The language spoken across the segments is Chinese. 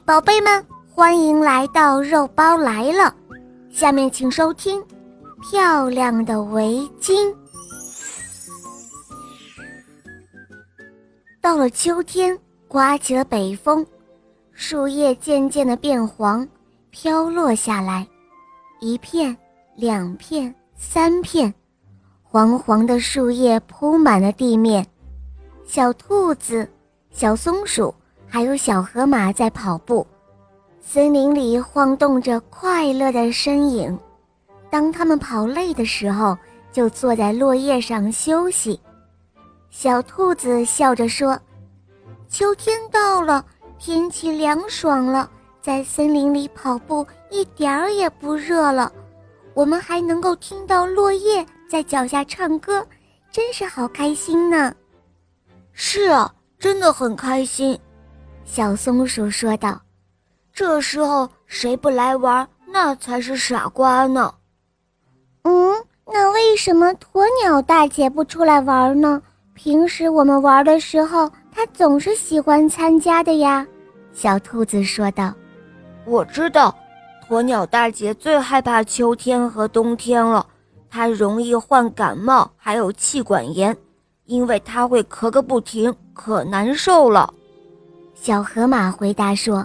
宝贝们，欢迎来到肉包来了。下面请收听《漂亮的围巾》。到了秋天，刮起了北风，树叶渐渐的变黄，飘落下来，一片、两片、三片，黄黄的树叶铺满了地面。小兔子、小松鼠。还有小河马在跑步，森林里晃动着快乐的身影。当他们跑累的时候，就坐在落叶上休息。小兔子笑着说：“秋天到了，天气凉爽了，在森林里跑步一点儿也不热了。我们还能够听到落叶在脚下唱歌，真是好开心呢。”“是啊，真的很开心。”小松鼠说道：“这时候谁不来玩，那才是傻瓜呢。”“嗯，那为什么鸵鸟大姐不出来玩呢？平时我们玩的时候，她总是喜欢参加的呀。”小兔子说道。“我知道，鸵鸟大姐最害怕秋天和冬天了，她容易患感冒，还有气管炎，因为她会咳个不停，可难受了。”小河马回答说：“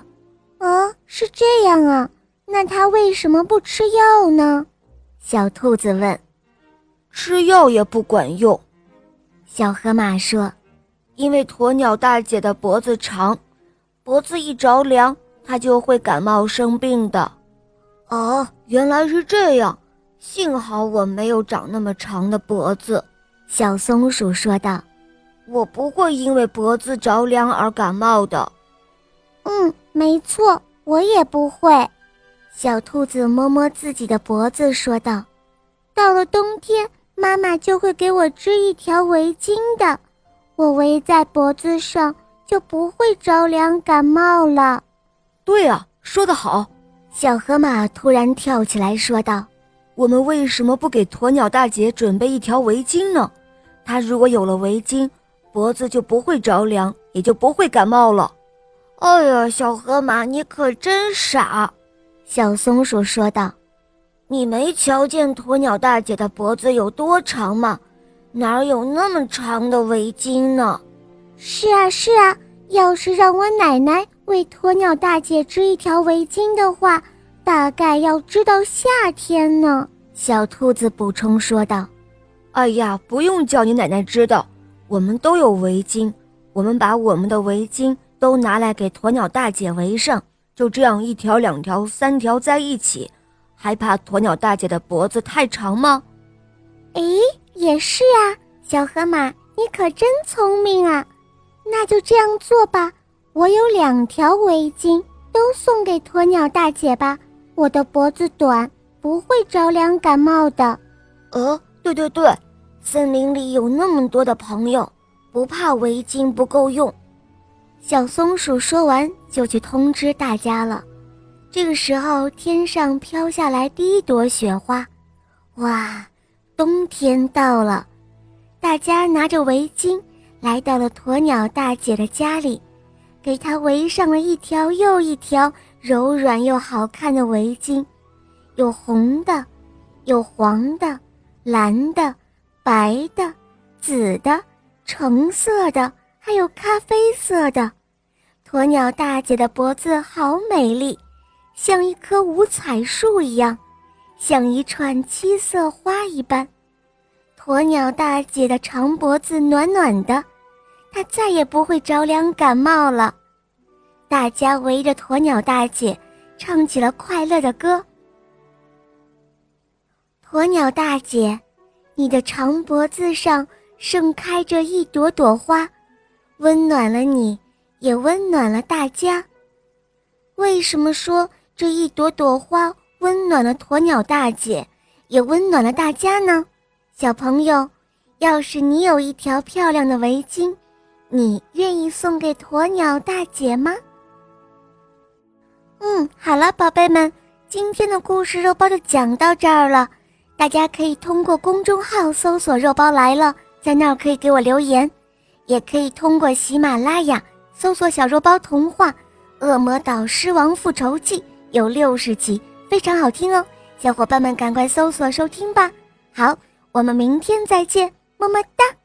啊，是这样啊，那它为什么不吃药呢？”小兔子问。“吃药也不管用。”小河马说，“因为鸵鸟大姐的脖子长，脖子一着凉，它就会感冒生病的。”哦，原来是这样，幸好我没有长那么长的脖子。”小松鼠说道。我不会因为脖子着凉而感冒的。嗯，没错，我也不会。小兔子摸摸自己的脖子，说道：“到了冬天，妈妈就会给我织一条围巾的，我围在脖子上，就不会着凉感冒了。”对啊，说得好！小河马突然跳起来说道：“我们为什么不给鸵鸟大姐准备一条围巾呢？她如果有了围巾……”脖子就不会着凉，也就不会感冒了。哎呀，小河马，你可真傻！小松鼠说道：“你没瞧见鸵鸟大姐的脖子有多长吗？哪有那么长的围巾呢？”“是啊，是啊，要是让我奶奶为鸵鸟大姐织一条围巾的话，大概要织到夏天呢。”小兔子补充说道。“哎呀，不用叫你奶奶知道。”我们都有围巾，我们把我们的围巾都拿来给鸵鸟大姐围上，就这样一条、两条、三条在一起，还怕鸵鸟大姐的脖子太长吗？诶，也是啊，小河马，你可真聪明啊！那就这样做吧，我有两条围巾，都送给鸵鸟大姐吧。我的脖子短，不会着凉感冒的。呃，对对对。森林里有那么多的朋友，不怕围巾不够用。小松鼠说完，就去通知大家了。这个时候，天上飘下来第一朵雪花，哇，冬天到了！大家拿着围巾来到了鸵鸟大姐的家里，给她围上了一条又一条柔软又好看的围巾，有红的，有黄的，蓝的。白的、紫的、橙色的，还有咖啡色的。鸵鸟大姐的脖子好美丽，像一棵五彩树一样，像一串七色花一般。鸵鸟大姐的长脖子暖暖的，她再也不会着凉感冒了。大家围着鸵鸟大姐，唱起了快乐的歌。鸵鸟大姐。你的长脖子上盛开着一朵朵花，温暖了你，也温暖了大家。为什么说这一朵朵花温暖了鸵鸟大姐，也温暖了大家呢？小朋友，要是你有一条漂亮的围巾，你愿意送给鸵鸟大姐吗？嗯，好了，宝贝们，今天的故事肉包就讲到这儿了。大家可以通过公众号搜索肉包来了在那儿可以给我留言。也可以通过喜马拉雅搜索小肉包童话恶魔导师王复仇记有六十集非常好听哦小伙伴们赶快搜索收听吧。好我们明天再见么么哒。